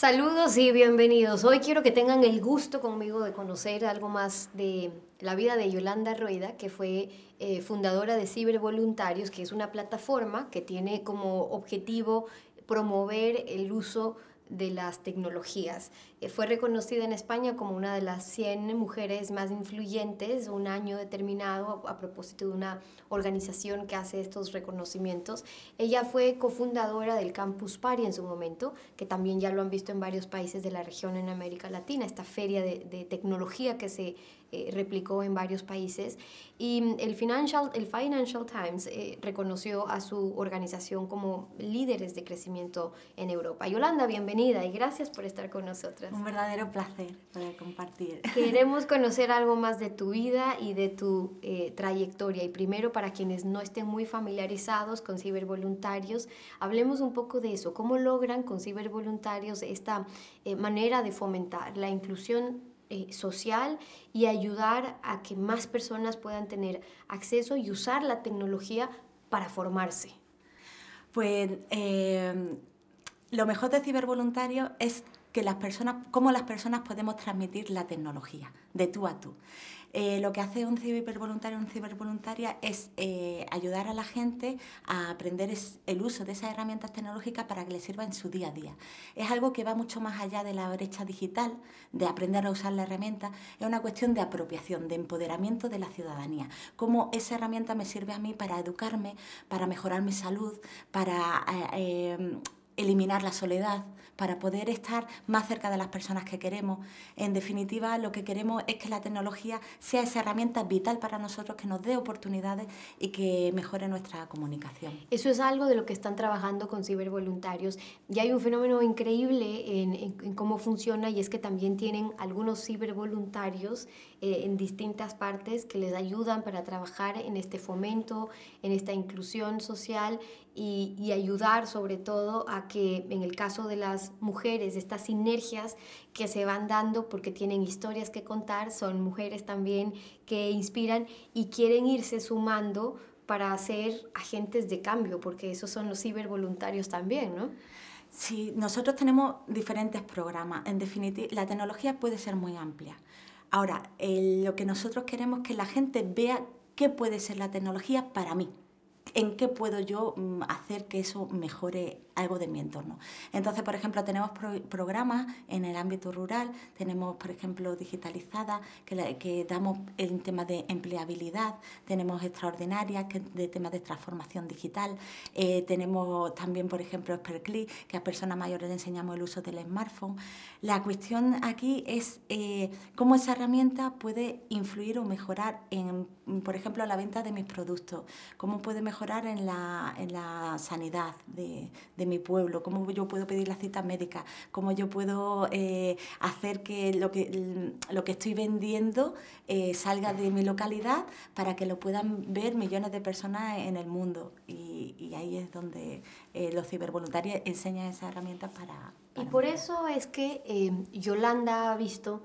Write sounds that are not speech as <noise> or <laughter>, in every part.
Saludos y bienvenidos. Hoy quiero que tengan el gusto conmigo de conocer algo más de la vida de Yolanda Rueda, que fue eh, fundadora de Cibervoluntarios, que es una plataforma que tiene como objetivo promover el uso las tecnologías. Eh, fue reconocida en España como una de las 100 mujeres más influyentes un año determinado a, propósito de una organización que hace estos reconocimientos. Ella fue cofundadora del Campus Party en su momento, que también ya lo han visto en varios países de la región en América Latina, esta feria de, de tecnología que se eh, replicó en varios países. Y mm, el Financial, el Financial Times eh, reconoció a su organización como líderes de crecimiento en Europa. Yolanda, bienvenida y gracias por estar con nosotras. Un verdadero placer poder compartir. <laughs> Queremos conocer algo más de tu vida y de tu eh, trayectoria. Y primero, para quienes no estén muy familiarizados con cibervoluntarios, hablemos un poco de eso. ¿Cómo logran con cibervoluntarios esta manera de fomentar la inclusión eh, social y ayudar a que más personas puedan tener acceso y usar la tecnología para formarse? Pues eh, lo mejor de cibervoluntario es que las personas, cómo las personas podemos transmitir la tecnología de tú a tú. Eh, lo que hace un cibervoluntario o una cibervoluntaria es eh, ayudar a la gente a aprender el uso de esas herramientas tecnológicas para que les sirva en su día a día. Es algo que va mucho más allá de la brecha digital, de aprender a usar la herramienta, es una cuestión de apropiación, de empoderamiento de la ciudadanía. Cómo esa herramienta me sirve a mí para educarme, para mejorar mi salud, para... Eh, eliminar la soledad, para poder estar más cerca de las personas que queremos. En definitiva, lo que queremos es que la tecnología sea esa herramienta vital para nosotros, que nos dé oportunidades y que mejore nuestra comunicación. Eso es algo de lo que están trabajando con cibervoluntarios. Y hay un fenómeno increíble en, cómo funciona y es que también tienen algunos cibervoluntarios eh, en distintas partes que les ayudan para trabajar en este fomento, en esta inclusión social y, y ayudar sobre todo a que en el caso de las mujeres, estas sinergias que se van dando porque tienen historias que contar, son mujeres también que inspiran y quieren irse sumando para ser agentes de cambio, porque esos son los cibervoluntarios también, ¿no? Sí, nosotros tenemos diferentes programas. En definitiva, la tecnología puede ser muy amplia. Ahora, lo que nosotros queremos es que la gente vea qué puede ser la tecnología para mí en qué puedo yo mm, hacer que eso mejore algo de mi entorno. Entonces, por ejemplo, tenemos programas en el ámbito rural, tenemos, por ejemplo, digitalizada, que, damos el tema de empleabilidad, tenemos extraordinarias, que de temas de transformación digital, eh, tenemos también, por ejemplo, Expertclick, que a personas mayores le enseñamos el uso del smartphone. La cuestión aquí es eh, cómo esa herramienta puede influir o mejorar en, por ejemplo, la venta de mis productos, cómo puede mejorar en la, en la sanidad de, de mi pueblo, cómo yo puedo pedir la cita médica, cómo yo puedo eh, hacer que lo, que lo que estoy vendiendo eh, salga de mi localidad para que lo puedan ver millones de personas en el mundo. Y, ahí es donde eh, los cibervoluntarios enseñan esas herramientas para... y por eso es que Yolanda ha visto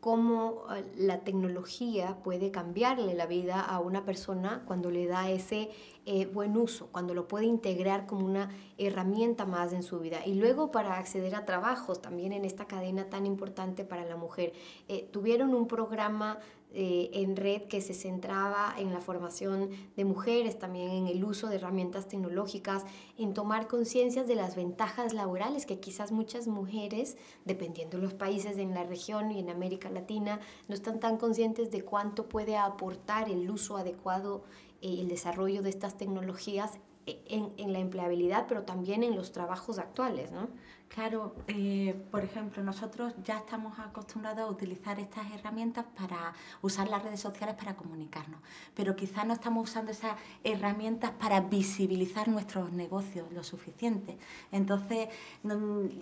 cómo la tecnología puede cambiarle la vida a una persona cuando le da ese eh, buen uso, cuando lo puede integrar como una herramienta más en su vida. Y luego para acceder a trabajos también en esta cadena tan importante para la mujer. Eh, tuvieron un programa eh, en red que se centraba en la formación de mujeres, también en el uso de herramientas tecnológicas, en tomar conciencia de las ventajas laborales que quizás muchas mujeres, dependiendo de los países en la región y en América Latina, no están tan conscientes de cuánto puede aportar el uso adecuado y el desarrollo de estas tecnologías en, en, la empleabilidad, pero también en los trabajos actuales, ¿no? Claro, eh, por ejemplo, nosotros ya estamos acostumbrados a utilizar estas herramientas para usar las redes sociales para comunicarnos, pero quizás no estamos usando esas herramientas para visibilizar nuestros negocios lo suficiente. Entonces,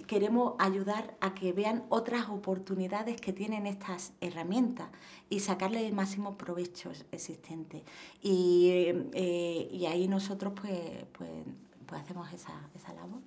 queremos ayudar a que vean otras oportunidades que tienen estas herramientas y sacarle el máximo provecho existente. Y, eh, y ahí nosotros pues, pues, pues hacemos esa, esa labor.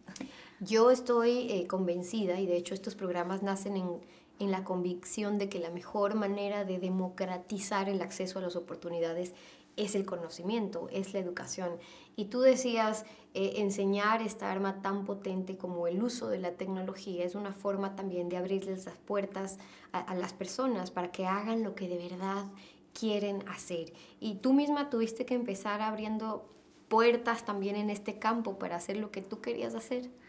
Yo estoy eh, convencida, y de hecho estos programas nacen en, en, la convicción de que la mejor manera de democratizar el acceso a las oportunidades es el conocimiento, es la educación. Y tú decías, eh, enseñar esta arma tan potente como el uso de la tecnología es una forma también de abrirles las puertas a, a las personas para que hagan lo que de verdad quieren hacer. Y tú misma tuviste que empezar abriendo puertas también en este campo para hacer lo que tú querías hacer.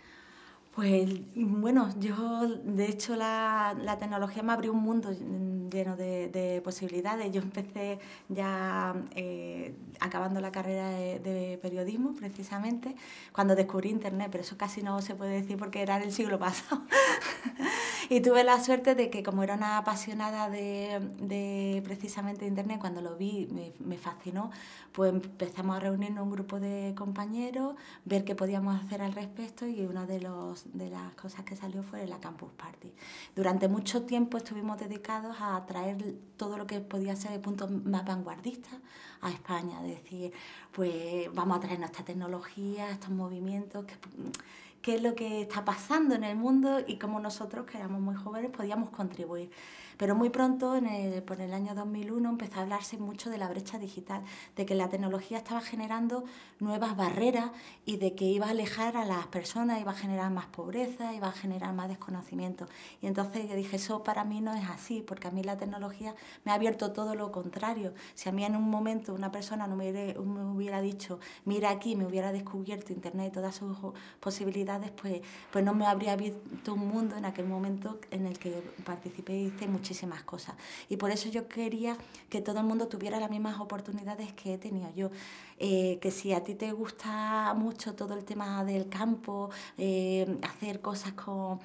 Pues bueno, yo de hecho la, la tecnología me abrió un mundo lleno de, de posibilidades. Yo empecé ya eh, acabando la carrera de, periodismo precisamente cuando descubrí Internet, pero eso casi no se puede decir porque era en el siglo pasado. <laughs> y tuve la suerte de que como era una apasionada de, de precisamente Internet, cuando lo vi me, fascinó, pues empezamos a reunirnos un grupo de compañeros, ver qué podíamos hacer al respecto y una de las cosas que salió fue la Campus Party. Durante mucho tiempo estuvimos dedicados a traer todo lo que podía ser de punto más vanguardista a España, es decir, pues vamos a traer nuestra tecnología, estos movimientos, qué es lo que está pasando en el mundo y cómo nosotros, que éramos muy jóvenes, podíamos contribuir. Pero muy pronto, en el, por el año 2001, empezó a hablarse mucho de la brecha digital, de que la tecnología estaba generando nuevas barreras y de que iba a alejar a las personas, iba a generar más pobreza, iba a generar más desconocimiento. Y entonces yo dije, eso para mí no es así, porque a mí la tecnología me ha abierto todo lo contrario. Si a mí en un momento una persona no me hubiera, me hubiera dicho, mira aquí, me hubiera descubierto Internet, todas sus posibilidades, pues, pues no me habría abierto un mundo en aquel momento en el que participé y hice muchísimas cosas. Y por eso yo quería que todo el mundo tuviera las mismas oportunidades que he tenido yo. Eh, que si a ti te gusta mucho todo el tema del campo, eh, hacer cosas con,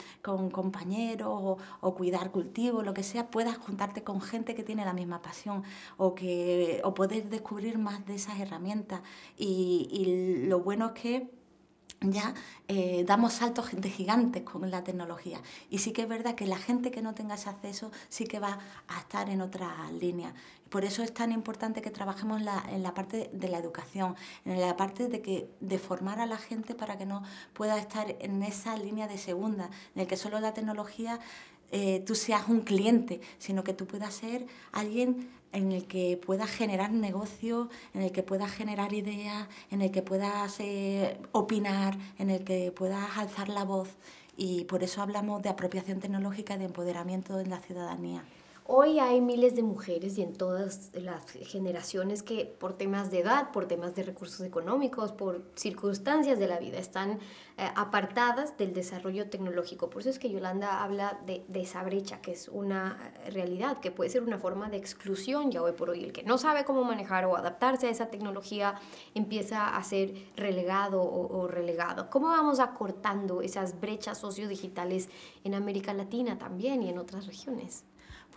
compañeros o, cuidar cultivos, lo que sea, puedas juntarte con gente que tiene la misma pasión o, que, o poder descubrir más de esas herramientas. Y lo bueno es que ya eh, damos saltos de gigantes con la tecnología. Y sí que es verdad que la gente que no tenga ese acceso sí que va a estar en otra línea. Por eso es tan importante que trabajemos en la parte de la educación, en la parte de, que, de formar a la gente para que no pueda estar en esa línea de segunda, en el que solo la tecnología eh, tú seas un cliente, sino que tú puedas ser alguien en el que puedas generar negocio, en el que puedas generar ideas, en el que puedas eh, opinar, en el que puedas alzar la voz. Y por eso hablamos de apropiación tecnológica y de empoderamiento en la ciudadanía. Hoy hay miles de mujeres y en todas las generaciones que por temas de edad, por temas de recursos económicos, por circunstancias de la vida, están eh, apartadas del desarrollo tecnológico. Por eso es que Yolanda habla de, esa brecha, que es una realidad, que puede ser una forma de exclusión ya hoy por hoy. El que no sabe cómo manejar o adaptarse a esa tecnología empieza a ser relegado o, o relegado. ¿Cómo vamos acortando esas brechas sociodigitales en América Latina también y en otras regiones?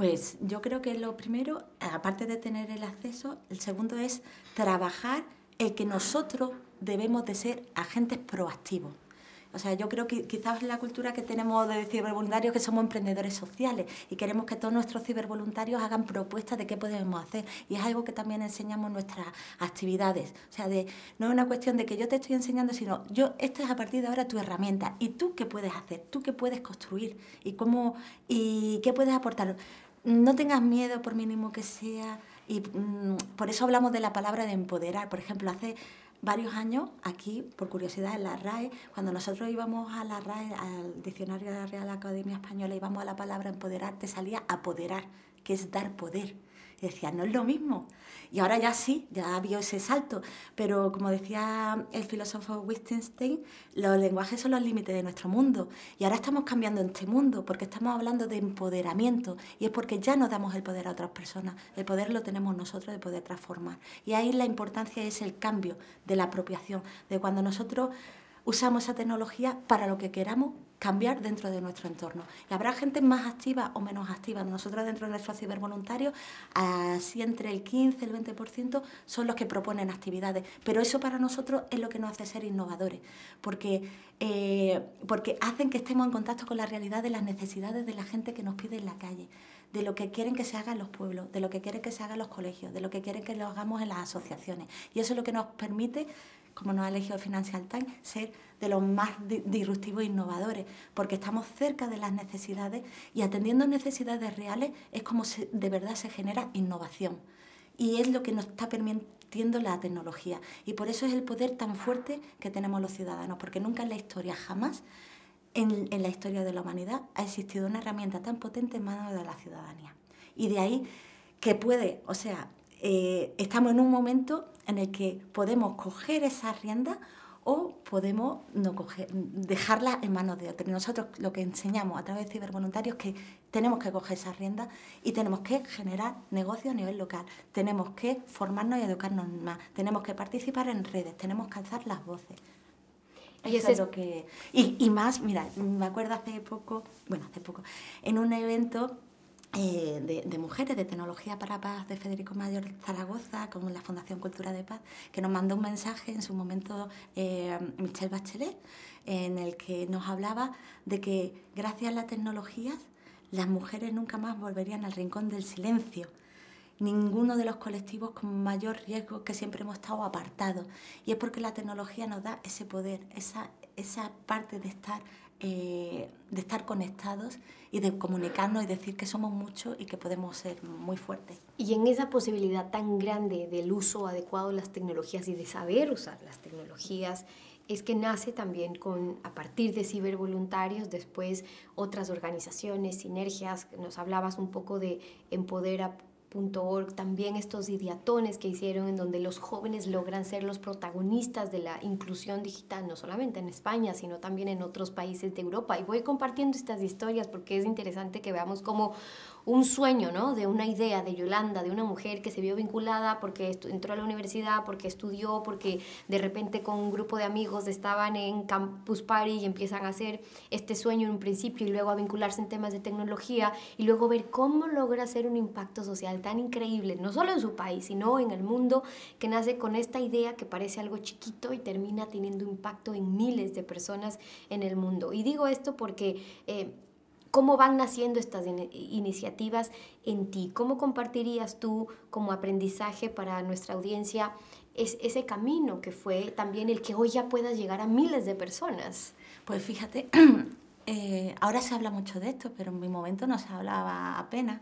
Pues yo creo que lo primero, aparte de tener el acceso, el segundo es trabajar el que nosotros debemos de ser agentes proactivos. O sea, yo creo que quizás la cultura que tenemos de cibervoluntarios que somos emprendedores sociales y queremos que todos nuestros cibervoluntarios hagan propuestas de qué podemos hacer. Y es algo que también enseñamos en nuestras actividades. O sea, de, no es una cuestión de que yo te estoy enseñando, sino yo, esta es a partir de ahora tu herramienta. ¿Y tú qué puedes hacer? ¿Tú qué puedes construir? ¿Y, cómo, y qué puedes aportar? No tengas miedo por mínimo que sea. Y mm, por eso hablamos de la palabra de empoderar. Por ejemplo, hace varios años, aquí, por curiosidad, en la RAE, cuando nosotros íbamos a la RAE, al diccionario de la Real Academia Española, íbamos a la palabra empoderar, te salía apoderar, que es dar poder. Y decía, no es lo mismo. Y ahora ya sí, ya ha ese salto. Pero como decía el filósofo Wittgenstein, los lenguajes son los límites de nuestro mundo. Y ahora estamos cambiando este mundo porque estamos hablando de empoderamiento. Y es porque ya no damos el poder a otras personas. El poder lo tenemos nosotros de poder transformar. Y ahí la importancia es el cambio de la apropiación, de cuando nosotros usamos esa tecnología para lo que queramos cambiar dentro de nuestro entorno. Y habrá gente más activa o menos activa. Nosotros dentro de nuestros cibervoluntarios, así entre el 15 y el 20% son los que proponen actividades. Pero eso para nosotros es lo que nos hace ser innovadores, porque, eh, porque hacen que estemos en contacto con la realidad de las necesidades de la gente que nos pide en la calle de lo que quieren que se haga en los pueblos, de lo que quieren que se haga en los colegios, de lo que quieren que lo hagamos en las asociaciones. Y eso es lo que nos permite como nos ha elegido Financial Times, ser de los más disruptivos e innovadores, porque estamos cerca de las necesidades y atendiendo necesidades reales es como de verdad se genera innovación. Y es lo que nos está permitiendo la tecnología. Y por eso es el poder tan fuerte que tenemos los ciudadanos, porque nunca en la historia, jamás en, en la historia de la humanidad, ha existido una herramienta tan potente en manos de la ciudadanía. Y de ahí que puede, o sea, eh, estamos en un momento en el que podemos coger esa rienda o podemos no coger, dejarla en manos de otros. Nosotros lo que enseñamos a través de cibervoluntarios es que tenemos que coger esa rienda y tenemos que generar negocios a nivel local, tenemos que formarnos y educarnos más, tenemos que participar en redes, tenemos que alzar las voces. Y, es lo que, y, y más, mira, me acuerdo hace poco, bueno, hace poco, en un evento eh, de, mujeres de tecnología para paz de Federico Mayor Zaragoza con la Fundación Cultura de Paz que nos mandó un mensaje en su momento eh, Michelle Bachelet en el que nos hablaba de que gracias a las tecnologías las mujeres nunca más volverían al rincón del silencio. Ninguno de los colectivos con mayor riesgo que siempre hemos estado apartados. Y es porque la tecnología nos da ese poder esa, esa parte de estar eh, de estar conectados y de comunicarnos y decir que somos muchos y que podemos ser muy fuertes. Y en esa posibilidad tan grande del uso adecuado de las tecnologías y de saber usar las tecnologías, es que nace también con, a partir de cibervoluntarios, después otras organizaciones, sinergias, nos hablabas un poco de Empodera .org, también estos idiatones que hicieron en donde los jóvenes logran ser los protagonistas de la inclusión digital, no solamente en España, sino también en otros países de Europa. Y voy compartiendo estas historias porque es interesante que veamos cómo un sueño, ¿no? De una idea de Yolanda, de una mujer que se vio vinculada porque entró a la universidad, porque estudió, porque de repente con un grupo de amigos estaban en Campus Party y empiezan a hacer este sueño en un principio y luego a vincularse en temas de tecnología y luego ver cómo logra hacer un impacto social tan increíble, no solo en su país, sino en el mundo, que nace con esta idea que parece algo chiquito y termina teniendo impacto en miles de personas en el mundo. Y digo esto porque... Eh, ¿Cómo van naciendo estas iniciativas en ti? ¿Cómo compartirías tú como aprendizaje para nuestra audiencia es, ese camino que fue también el que hoy ya pueda llegar a miles de personas? Pues fíjate, <clears throat> eh, ahora se habla mucho de esto, pero en mi momento no se hablaba apenas.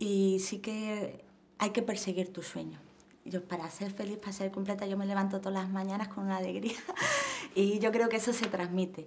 Y sí que hay que perseguir tu sueño. Yo para ser feliz, para ser completa, yo me levanto todas las mañanas con una alegría <laughs> y yo creo que eso se transmite.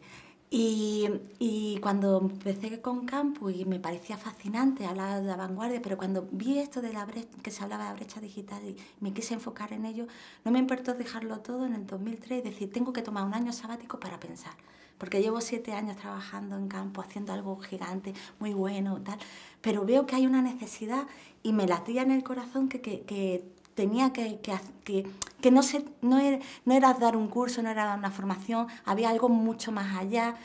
Y, y, cuando empecé con Campus y me parecía fascinante hablar de la vanguardia, pero cuando vi esto de la brecha, que se hablaba de la brecha digital y me quise enfocar en ello, no me importó dejarlo todo en el 2003 y decir, tengo que tomar un año sabático para pensar. Porque llevo siete años trabajando en campo, haciendo algo gigante, muy bueno, tal. Pero veo que hay una necesidad y me latía en el corazón que, que, que tenía que, que, que, no, se, no, era, no era dar un curso, no era una formación, había algo mucho más allá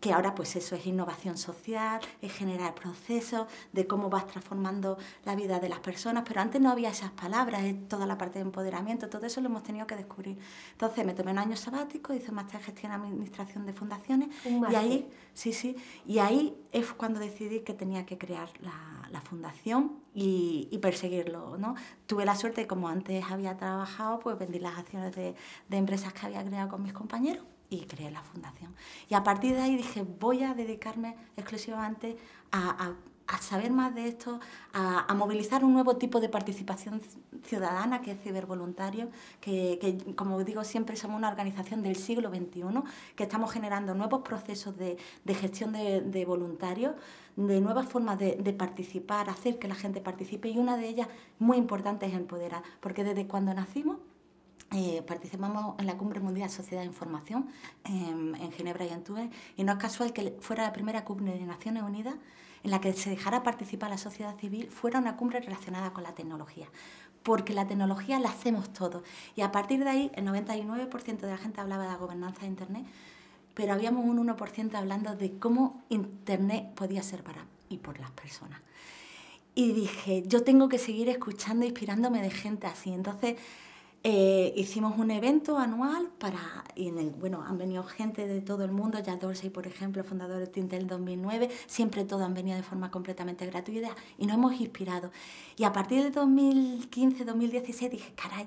que ahora pues eso es innovación social, es generar procesos de cómo vas transformando la vida de las personas, pero antes no había esas palabras, es toda la parte de empoderamiento, todo eso lo hemos tenido que descubrir. Entonces me tomé un año sabático, hice un máster de gestión administración de fundaciones y ahí, sí, sí, y ahí es cuando decidí que tenía que crear la, la fundación y, y, perseguirlo, ¿no? Tuve la suerte, como antes había trabajado, pues vendí las acciones de, de empresas que había creado con mis compañeros y creé la fundación. Y a partir de ahí dije, voy a dedicarme exclusivamente a, a, saber más de esto, a, movilizar un nuevo tipo de participación ciudadana que es cibervoluntario, que, que, como digo siempre somos una organización del siglo XXI, que estamos generando nuevos procesos de, de gestión de, de, voluntarios, de nuevas formas de, de participar, hacer que la gente participe y una de ellas muy importante es empoderar, porque desde cuando nacimos eh, participamos en la Cumbre Mundial Sociedad de Información en, en, Ginebra y en Túnez y no es casual que fuera la primera cumbre de Naciones Unidas en la que se dejara participar la sociedad civil fuera una cumbre relacionada con la tecnología porque la tecnología la hacemos todos y a partir de ahí el 99% de la gente hablaba de la gobernanza de Internet pero habíamos un 1% hablando de cómo Internet podía ser para y por las personas. Y dije, yo tengo que seguir escuchando, inspirándome de gente así. Entonces eh, hicimos un evento anual para, y en el, bueno, han venido gente de todo el mundo, ya Dorsey, por ejemplo, fundador de Tintel 2009, siempre todos han venido de forma completamente gratuita y nos hemos inspirado. Y a partir de 2015, 2016 dije, caray,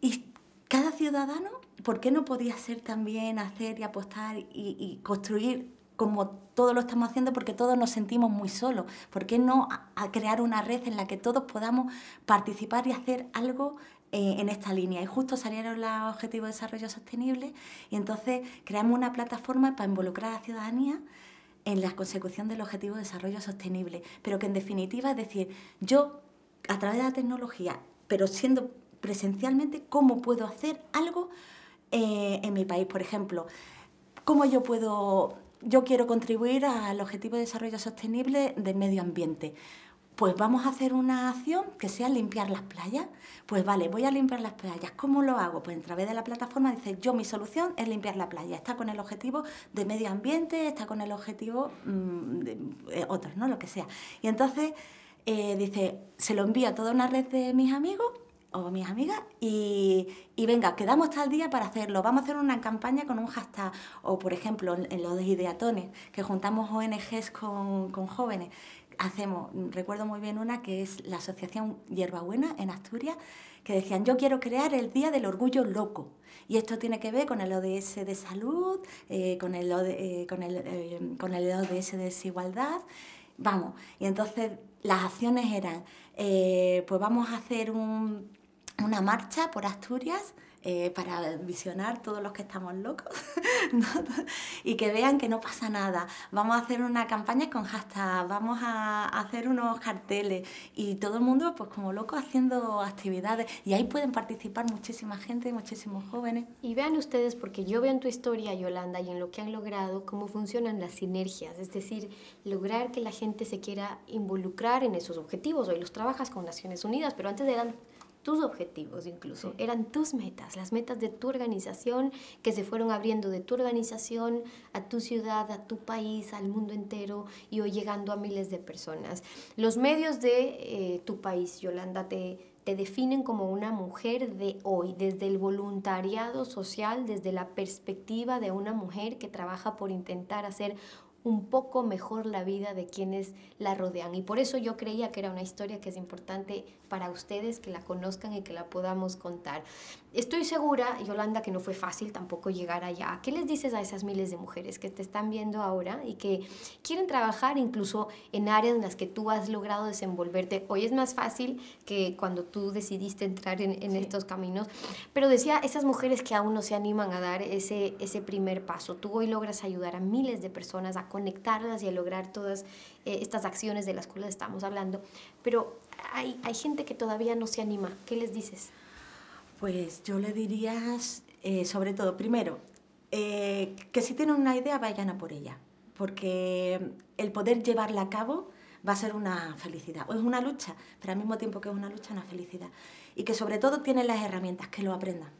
y cada ciudadano, ¿por qué no podía ser también hacer y apostar y, construir como todos lo estamos haciendo porque todos nos sentimos muy solos? ¿Por qué no crear una red en la que todos podamos participar y hacer algo eh, en esta línea? Y justo salieron los Objetivos de Desarrollo Sostenible y entonces creamos una plataforma para involucrar a la ciudadanía en la consecución del Objetivo de Desarrollo Sostenible, pero que en definitiva es decir, yo a través de la tecnología, pero siendo presencialmente cómo puedo hacer algo eh, en mi país. Por ejemplo, cómo yo puedo, yo quiero contribuir al Objetivo de Desarrollo Sostenible del Medio Ambiente. Pues vamos a hacer una acción que sea limpiar las playas. Pues vale, voy a limpiar las playas. ¿Cómo lo hago? Pues a través de la plataforma dice, yo mi solución es limpiar la playa. Está con el objetivo de medio ambiente, está con el objetivo mm, de eh, otros, ¿no? Lo que sea. Y entonces eh, dice, se lo envía a toda una red de mis amigos o mis amigas y, venga, quedamos tal día para hacerlo. Vamos a hacer una campaña con un hashtag o, por ejemplo, en, los ideatones, que juntamos ONGs con, jóvenes. Hacemos, recuerdo muy bien una que es la Asociación Hierbabuena en Asturias, que decían, yo quiero crear el Día del Orgullo Loco. Y esto tiene que ver con el ODS de salud, eh, con, el, eh, con, el, eh, con el ODS de desigualdad. Vamos, y entonces las acciones eran, pues vamos a hacer un, una marcha por Asturias eh, para visionar todos los que estamos locos <laughs> y que vean que no pasa nada. Vamos a hacer una campaña con hashtag, vamos a hacer unos carteles y todo el mundo pues como loco haciendo actividades y ahí pueden participar muchísima gente, muchísimos jóvenes. Y vean ustedes, porque yo veo en tu historia, Yolanda, y en lo que han logrado, cómo funcionan las sinergias, es decir, lograr que la gente se quiera involucrar en esos objetivos. Hoy los trabajas con Naciones Unidas, pero antes eran tus objetivos incluso, eran tus metas, las metas de tu organización que se fueron abriendo de tu organización a tu ciudad, a tu país, al mundo entero y hoy llegando a miles de personas. Los medios de eh, tu país, Yolanda, te, te definen como una mujer de hoy, desde el voluntariado social, desde la perspectiva de una mujer que trabaja por intentar hacer un poco mejor la vida de quienes la rodean. Y por eso yo creía que era una historia que es importante para ustedes que la conozcan y que la podamos contar. Estoy segura, Yolanda, que no fue fácil tampoco llegar allá. ¿Qué les dices a esas miles de mujeres que te están viendo ahora y que quieren trabajar incluso en áreas en las que tú has logrado desenvolverte? Hoy es más fácil que cuando tú decidiste entrar en, estos caminos, pero decía, esas mujeres que aún no se animan a dar ese, ese primer paso, tú hoy logras ayudar a miles de personas a conectarlas y a lograr todas eh, estas acciones de las cuales estamos hablando, pero hay, hay gente que todavía no se anima. ¿Qué les dices? Pues yo le diría, eh, sobre todo, primero, eh, que si tienen una idea, vayan a por ella, porque el poder llevarla a cabo va a ser una felicidad. O es una lucha, pero al mismo tiempo que es una lucha, una felicidad. Y que sobre todo tienen las herramientas, que lo aprendan,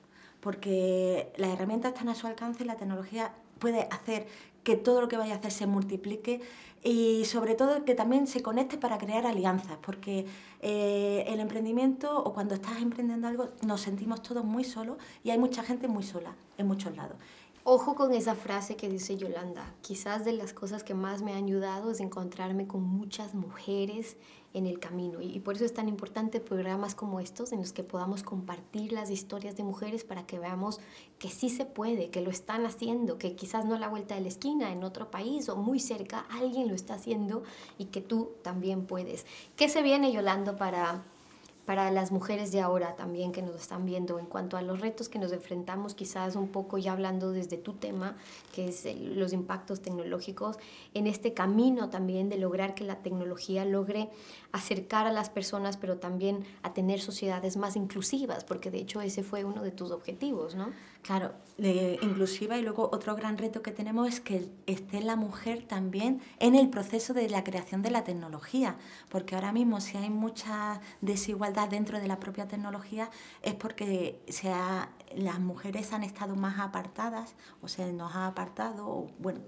porque las herramientas están a su alcance y la tecnología puede hacer que todo lo que vaya a hacer se multiplique y sobre todo que también se conecte para crear alianzas, porque eh, el emprendimiento o cuando estás emprendiendo algo nos sentimos todos muy solos y hay mucha gente muy sola en muchos lados. Ojo con esa frase que dice Yolanda. Quizás de las cosas que más me han ayudado es encontrarme con muchas mujeres en el camino. Y, por eso es tan importante programas como estos en los que podamos compartir las historias de mujeres para que veamos que sí se puede, que lo están haciendo, que quizás no a la vuelta de la esquina, en otro país o muy cerca, alguien lo está haciendo y que tú también puedes. ¿Qué se viene, Yolanda, para para las mujeres de ahora también que nos están viendo en cuanto a los retos que nos enfrentamos, quizás un poco ya hablando desde tu tema, que es los impactos tecnológicos, en este camino también de lograr que la tecnología logre acercar a las personas, pero también a tener sociedades más inclusivas, porque de hecho ese fue uno de tus objetivos, ¿no? Claro, inclusiva y luego otro gran reto que tenemos es que esté la mujer también en el proceso de la creación de la tecnología, porque ahora mismo si hay mucha desigualdad dentro de la propia tecnología es porque se las mujeres han estado más apartadas o se nos ha apartado, bueno,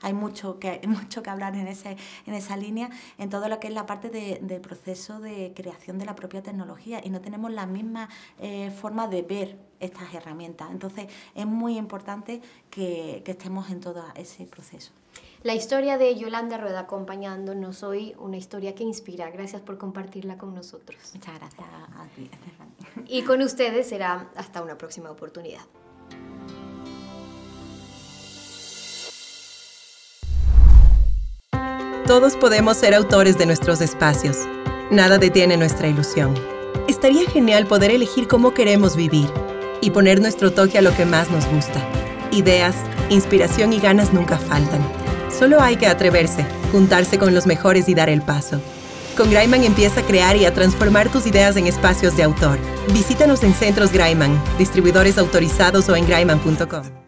hay mucho que, <laughs> mucho que hablar en, ese, en esa línea, en todo lo que es la parte de, proceso de creación de la propia tecnología y no tenemos la misma eh, forma de ver estas herramientas. Entonces es muy importante que estemos en todo ese proceso. La historia de Yolanda Rueda acompañándonos hoy, una historia que inspira. Gracias por compartirla con nosotros. Muchas gracias a ti, Y con ustedes será hasta una próxima oportunidad. Todos podemos ser autores de nuestros espacios. Nada detiene nuestra ilusión. Estaría genial poder elegir cómo queremos vivir y poner nuestro toque a lo que más nos gusta. Ideas, inspiración y ganas nunca faltan. Solo hay que atreverse, juntarse con los mejores y dar el paso. Con Graiman empieza a crear y a transformar tus ideas en espacios de autor. Visítanos en Centros Graiman, distribuidores autorizados o en graiman.com.